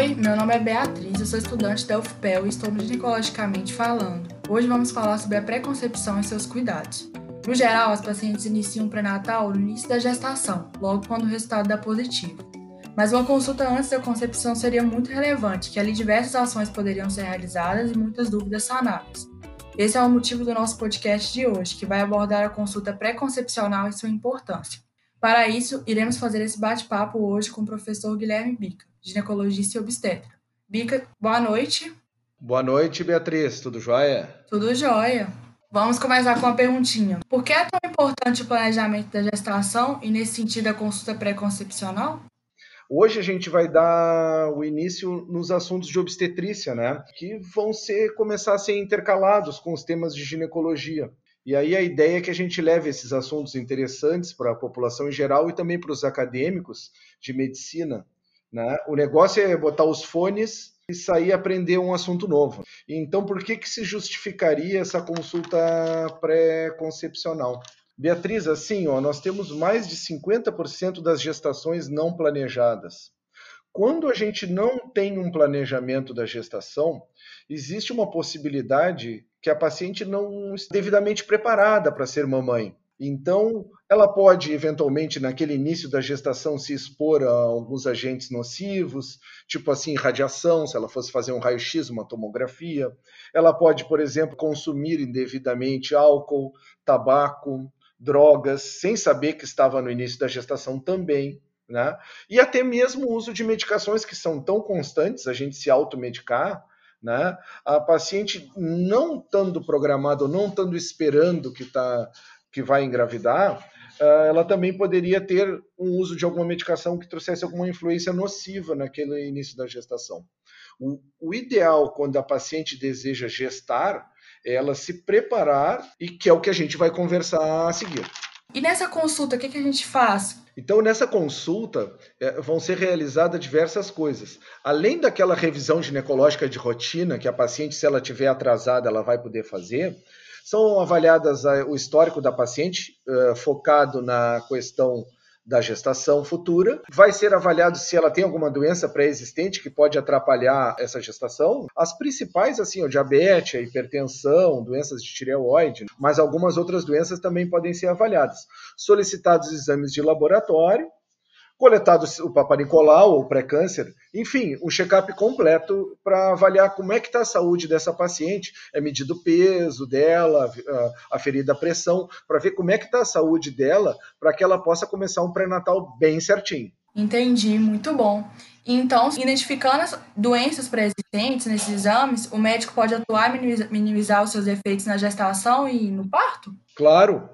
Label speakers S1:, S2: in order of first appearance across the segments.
S1: Oi, meu nome é Beatriz, eu sou estudante da UFPEL e estou ginecologicamente falando. Hoje vamos falar sobre a preconcepção e seus cuidados. No geral, as pacientes iniciam o pré-natal no início da gestação, logo quando o resultado dá positivo. Mas uma consulta antes da concepção seria muito relevante, que ali diversas ações poderiam ser realizadas e muitas dúvidas sanáveis. Esse é o motivo do nosso podcast de hoje, que vai abordar a consulta pré-concepcional e sua importância. Para isso, iremos fazer esse bate-papo hoje com o professor Guilherme Bica, ginecologista e obstetra. Bica, boa noite.
S2: Boa noite, Beatriz. Tudo jóia?
S1: Tudo jóia. Vamos começar com uma perguntinha. Por que é tão importante o planejamento da gestação e, nesse sentido, a consulta pré-concepcional?
S2: Hoje a gente vai dar o início nos assuntos de obstetrícia, né? Que vão ser começar a ser intercalados com os temas de ginecologia. E aí a ideia é que a gente leve esses assuntos interessantes para a população em geral e também para os acadêmicos de medicina. Né? O negócio é botar os fones e sair aprender um assunto novo. Então, por que, que se justificaria essa consulta pré-concepcional? Beatriz, assim, ó, nós temos mais de 50% das gestações não planejadas. Quando a gente não tem um planejamento da gestação, existe uma possibilidade que a paciente não está devidamente preparada para ser mamãe. Então, ela pode, eventualmente, naquele início da gestação, se expor a alguns agentes nocivos, tipo assim, radiação, se ela fosse fazer um raio-x, uma tomografia. Ela pode, por exemplo, consumir indevidamente álcool, tabaco, drogas, sem saber que estava no início da gestação também. Né? E até mesmo o uso de medicações que são tão constantes, a gente se automedicar, né? A paciente não estando programada não estando esperando que, tá, que vai engravidar, ah, ela também poderia ter um uso de alguma medicação que trouxesse alguma influência nociva naquele início da gestação. O, o ideal, quando a paciente deseja gestar, é ela se preparar e que é o que a gente vai conversar a seguir.
S1: E nessa consulta, o que, que a gente faz?
S2: Então, nessa consulta, é, vão ser realizadas diversas coisas. Além daquela revisão ginecológica de rotina, que a paciente, se ela tiver atrasada, ela vai poder fazer, são avaliadas a, o histórico da paciente, uh, focado na questão da gestação futura. Vai ser avaliado se ela tem alguma doença pré-existente que pode atrapalhar essa gestação. As principais, assim, o diabetes, a hipertensão, doenças de tireoide, mas algumas outras doenças também podem ser avaliadas. Solicitados exames de laboratório, coletado o Papa Nicolau ou pré-câncer, enfim, um check-up completo para avaliar como é que está a saúde dessa paciente, é medido o peso dela, aferida a pressão, para ver como é que está a saúde dela, para que ela possa começar um pré-natal bem certinho.
S1: Entendi, muito bom. Então, identificando as doenças pré-existentes nesses exames, o médico pode atuar e minimizar os seus efeitos na gestação e no parto?
S2: Claro,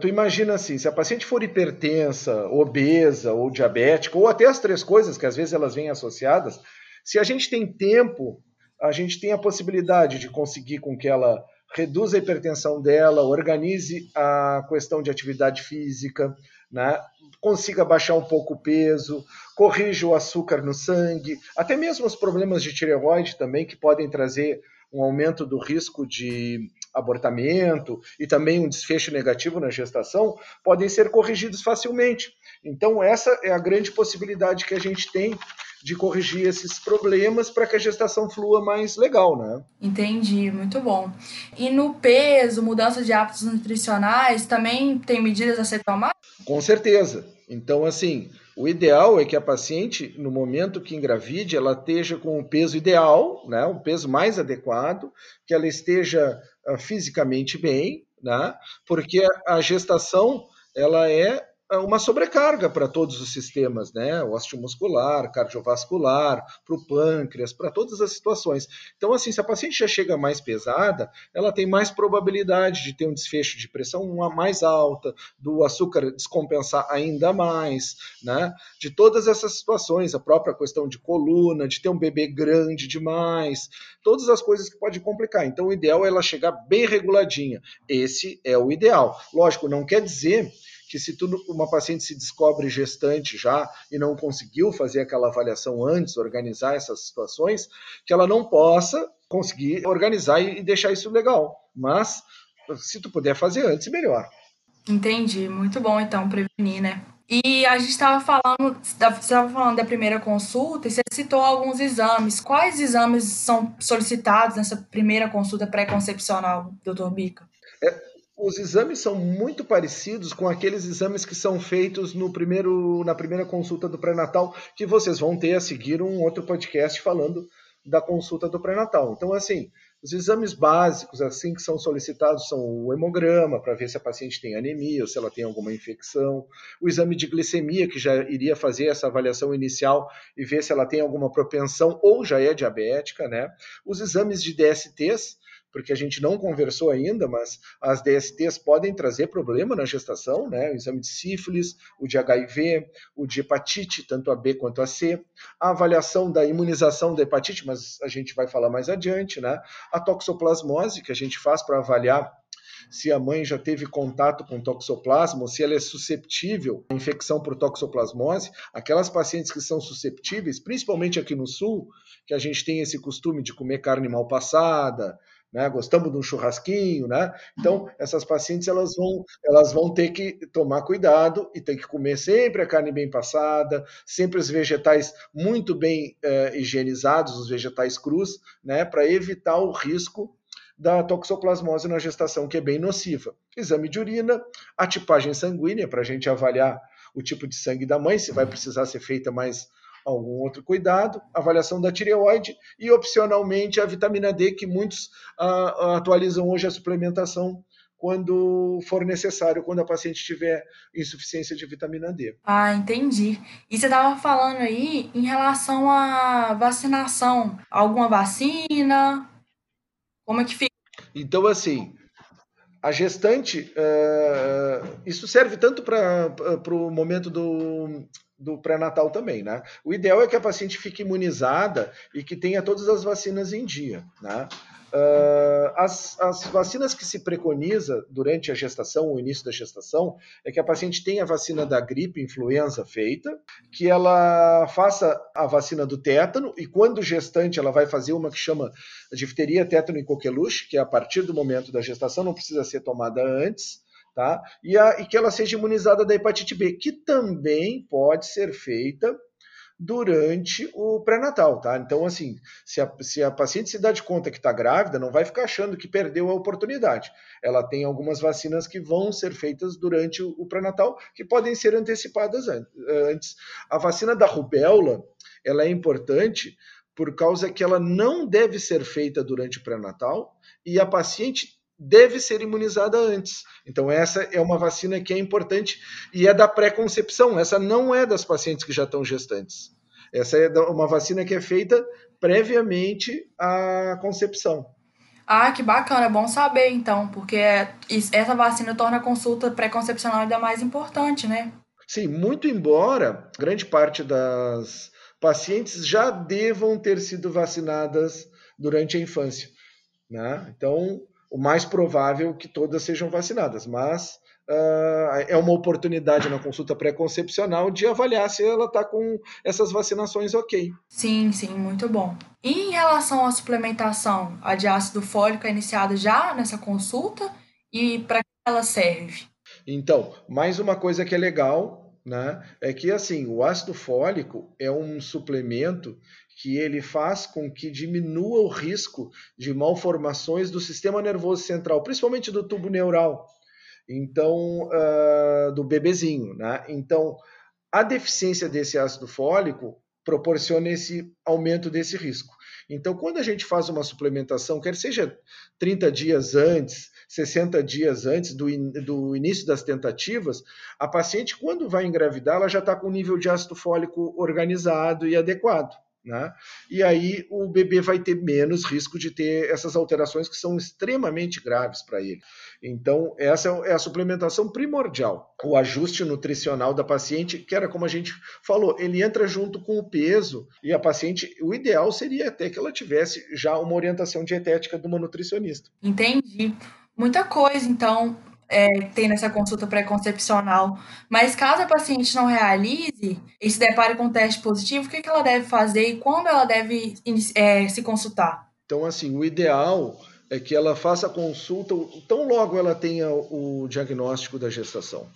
S2: tu imagina assim, se a paciente for hipertensa, obesa ou diabética, ou até as três coisas, que às vezes elas vêm associadas, se a gente tem tempo, a gente tem a possibilidade de conseguir com que ela reduza a hipertensão dela, organize a questão de atividade física, né? consiga baixar um pouco o peso, corrija o açúcar no sangue, até mesmo os problemas de tireoide também, que podem trazer um aumento do risco de abortamento e também um desfecho negativo na gestação, podem ser corrigidos facilmente. Então, essa é a grande possibilidade que a gente tem de corrigir esses problemas para que a gestação flua mais legal, né?
S1: Entendi, muito bom. E no peso, mudança de hábitos nutricionais, também tem medidas a ser tomadas?
S2: Com certeza. Então, assim, o ideal é que a paciente, no momento que engravide, ela esteja com o peso ideal, né, o peso mais adequado, que ela esteja uh, fisicamente bem, né, porque a gestação ela é uma sobrecarga para todos os sistemas, né? Osteomuscular, cardiovascular, para o pâncreas, para todas as situações. Então, assim, se a paciente já chega mais pesada, ela tem mais probabilidade de ter um desfecho de pressão mais alta, do açúcar descompensar ainda mais, né? De todas essas situações, a própria questão de coluna, de ter um bebê grande demais, todas as coisas que podem complicar. Então, o ideal é ela chegar bem reguladinha. Esse é o ideal. Lógico, não quer dizer que se tu, uma paciente se descobre gestante já e não conseguiu fazer aquela avaliação antes, organizar essas situações, que ela não possa conseguir organizar e, e deixar isso legal. Mas se tu puder fazer antes, melhor.
S1: Entendi, muito bom então prevenir, né? E a gente estava falando, estava falando da primeira consulta e você citou alguns exames. Quais exames são solicitados nessa primeira consulta pré-concepcional, doutor Bica?
S2: É, os exames são muito parecidos com aqueles exames que são feitos no primeiro, na primeira consulta do pré-natal, que vocês vão ter a seguir um outro podcast falando da consulta do pré-natal. Então, assim, os exames básicos, assim, que são solicitados são o hemograma, para ver se a paciente tem anemia ou se ela tem alguma infecção, o exame de glicemia, que já iria fazer essa avaliação inicial e ver se ela tem alguma propensão ou já é diabética, né? Os exames de DSTs, porque a gente não conversou ainda, mas as DSTs podem trazer problema na gestação, né? O exame de sífilis, o de HIV, o de hepatite, tanto a B quanto a C, a avaliação da imunização da hepatite, mas a gente vai falar mais adiante, né? A toxoplasmose, que a gente faz para avaliar se a mãe já teve contato com toxoplasma, se ela é susceptível à infecção por toxoplasmose. Aquelas pacientes que são susceptíveis, principalmente aqui no sul, que a gente tem esse costume de comer carne mal passada, né? Gostamos de um churrasquinho, né? Então, essas pacientes elas vão, elas vão ter que tomar cuidado e ter que comer sempre a carne bem passada, sempre os vegetais muito bem eh, higienizados, os vegetais crus, né? Para evitar o risco da toxoplasmose na gestação, que é bem nociva. Exame de urina, a tipagem sanguínea, para a gente avaliar o tipo de sangue da mãe, se vai precisar ser feita mais algum outro cuidado, avaliação da tireoide e, opcionalmente, a vitamina D, que muitos uh, atualizam hoje a suplementação quando for necessário, quando a paciente tiver insuficiência de vitamina D.
S1: Ah, entendi. E você estava falando aí em relação à vacinação. Alguma vacina? Como é que fica?
S2: Então, assim, a gestante, uh, isso serve tanto para o momento do, do pré-natal também, né? O ideal é que a paciente fique imunizada e que tenha todas as vacinas em dia, né? Uh, as, as, vacinas que se preconiza durante a gestação, o início da gestação, é que a paciente tenha a vacina da gripe, influenza feita, que ela faça a vacina do tétano, e quando gestante ela vai fazer uma que chama difteria, tétano e coqueluche, que é a partir do momento da gestação, não precisa ser tomada antes, tá? E, a, e que ela seja imunizada da hepatite B, que também pode ser feita durante o pré-natal, tá? Então, assim, se a, se a paciente se dá de conta que está grávida, não vai ficar achando que perdeu a oportunidade. Ela tem algumas vacinas que vão ser feitas durante o, o pré-natal, que podem ser antecipadas antes. A vacina da rubéola, ela é importante por causa que ela não deve ser feita durante o pré-natal e a paciente deve ser imunizada antes. Então, essa é uma vacina que é importante e é da pré-concepção. Essa não é das pacientes que já estão gestantes. Essa é uma vacina que é feita previamente à concepção.
S1: Ah, que bacana, é bom saber então, porque essa vacina torna a consulta pré-concepcional ainda mais importante, né?
S2: Sim, muito embora grande parte das pacientes já devam ter sido vacinadas durante a infância. Né? Então, o mais provável que todas sejam vacinadas, mas uh, é uma oportunidade na consulta pré-concepcional de avaliar se ela está com essas vacinações ok.
S1: Sim, sim, muito bom. E em relação à suplementação, a de ácido fólico é iniciada já nessa consulta e para que ela serve?
S2: Então, mais uma coisa que é legal né, é que assim o ácido fólico é um suplemento que ele faz com que diminua o risco de malformações do sistema nervoso central, principalmente do tubo neural, então uh, do bebezinho, né? Então a deficiência desse ácido fólico proporciona esse aumento desse risco. Então, quando a gente faz uma suplementação, quer seja 30 dias antes, 60 dias antes do, in, do início das tentativas, a paciente, quando vai engravidar, ela já está com o nível de ácido fólico organizado e adequado. Né? E aí o bebê vai ter menos risco de ter essas alterações que são extremamente graves para ele. Então, essa é a suplementação primordial. O ajuste nutricional da paciente, que era como a gente falou, ele entra junto com o peso e a paciente, o ideal seria até que ela tivesse já uma orientação dietética de uma nutricionista.
S1: Entendi. Muita coisa, então, é, tem nessa consulta pré-concepcional. Mas caso a paciente não realize e se depare com um teste positivo, o que, que ela deve fazer e quando ela deve é, se consultar?
S2: Então, assim, o ideal é que ela faça a consulta tão logo ela tenha o diagnóstico da gestação.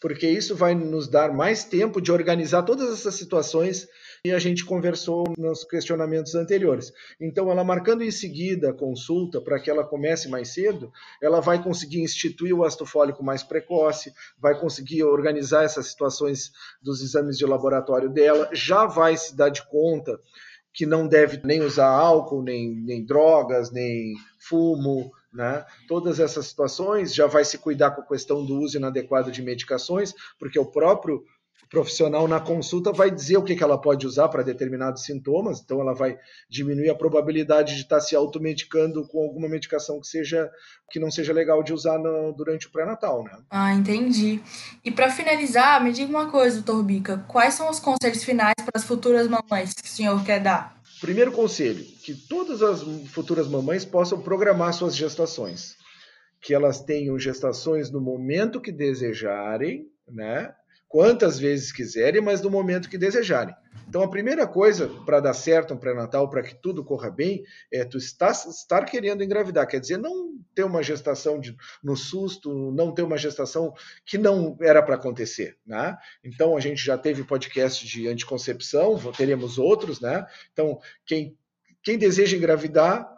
S2: Porque isso vai nos dar mais tempo de organizar todas essas situações e a gente conversou nos questionamentos anteriores. Então, ela marcando em seguida a consulta para que ela comece mais cedo, ela vai conseguir instituir o ácido fólico mais precoce, vai conseguir organizar essas situações dos exames de laboratório dela, já vai se dar de conta que não deve nem usar álcool, nem, nem drogas, nem fumo, né? Todas essas situações já vai se cuidar com a questão do uso inadequado de medicações, porque o próprio profissional na consulta vai dizer o que, que ela pode usar para determinados sintomas, então ela vai diminuir a probabilidade de estar tá se automedicando com alguma medicação que seja que não seja legal de usar no, durante o pré-natal, né?
S1: Ah, entendi. E para finalizar, me diga uma coisa, doutor Bica, quais são os conselhos finais para as futuras mamães que o senhor quer dar?
S2: Primeiro conselho, que todas as futuras mamães possam programar suas gestações, que elas tenham gestações no momento que desejarem, né? quantas vezes quiserem, mas no momento que desejarem. Então, a primeira coisa para dar certo um pré-natal, para que tudo corra bem, é tu estar, estar querendo engravidar. Quer dizer, não ter uma gestação de, no susto, não ter uma gestação que não era para acontecer. Né? Então, a gente já teve podcast de anticoncepção, teremos outros. Né? Então, quem, quem deseja engravidar,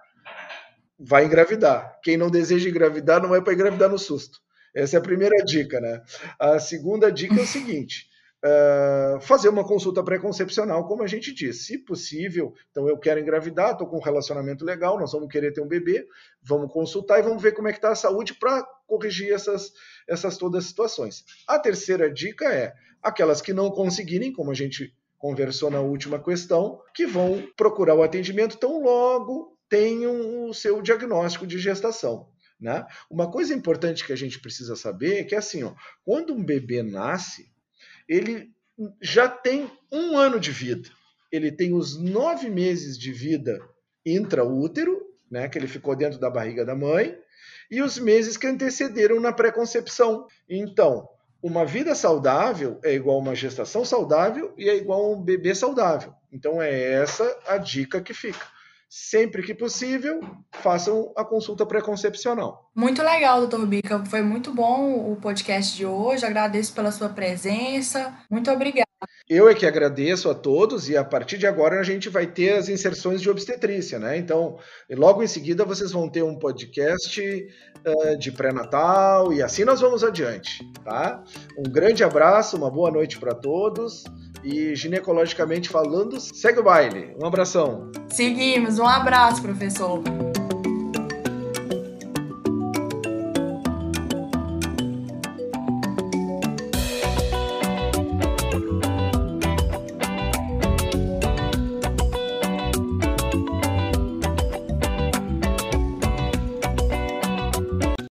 S2: vai engravidar. Quem não deseja engravidar, não é para engravidar no susto. Essa é a primeira dica, né? A segunda dica é o seguinte: uh, fazer uma consulta pré-concepcional, como a gente disse. Se possível, então eu quero engravidar, estou com um relacionamento legal, nós vamos querer ter um bebê, vamos consultar e vamos ver como é que está a saúde para corrigir essas, essas todas as situações. A terceira dica é aquelas que não conseguirem, como a gente conversou na última questão, que vão procurar o atendimento tão logo tenham o seu diagnóstico de gestação. Né? Uma coisa importante que a gente precisa saber é que assim, ó, quando um bebê nasce, ele já tem um ano de vida. Ele tem os nove meses de vida intraútero, né, que ele ficou dentro da barriga da mãe, e os meses que antecederam na pré-concepção. Então, uma vida saudável é igual a uma gestação saudável e é igual a um bebê saudável. Então, é essa a dica que fica sempre que possível, façam a consulta pré-concepcional.
S1: Muito legal, doutor Bica. Foi muito bom o podcast de hoje. Agradeço pela sua presença. Muito obrigada.
S2: Eu é que agradeço a todos e a partir de agora a gente vai ter as inserções de obstetrícia, né? Então, logo em seguida vocês vão ter um podcast uh, de pré-natal e assim nós vamos adiante, tá? Um grande abraço, uma boa noite para todos e ginecologicamente falando, segue o baile. Um abração.
S1: Seguimos. Um abraço, professor.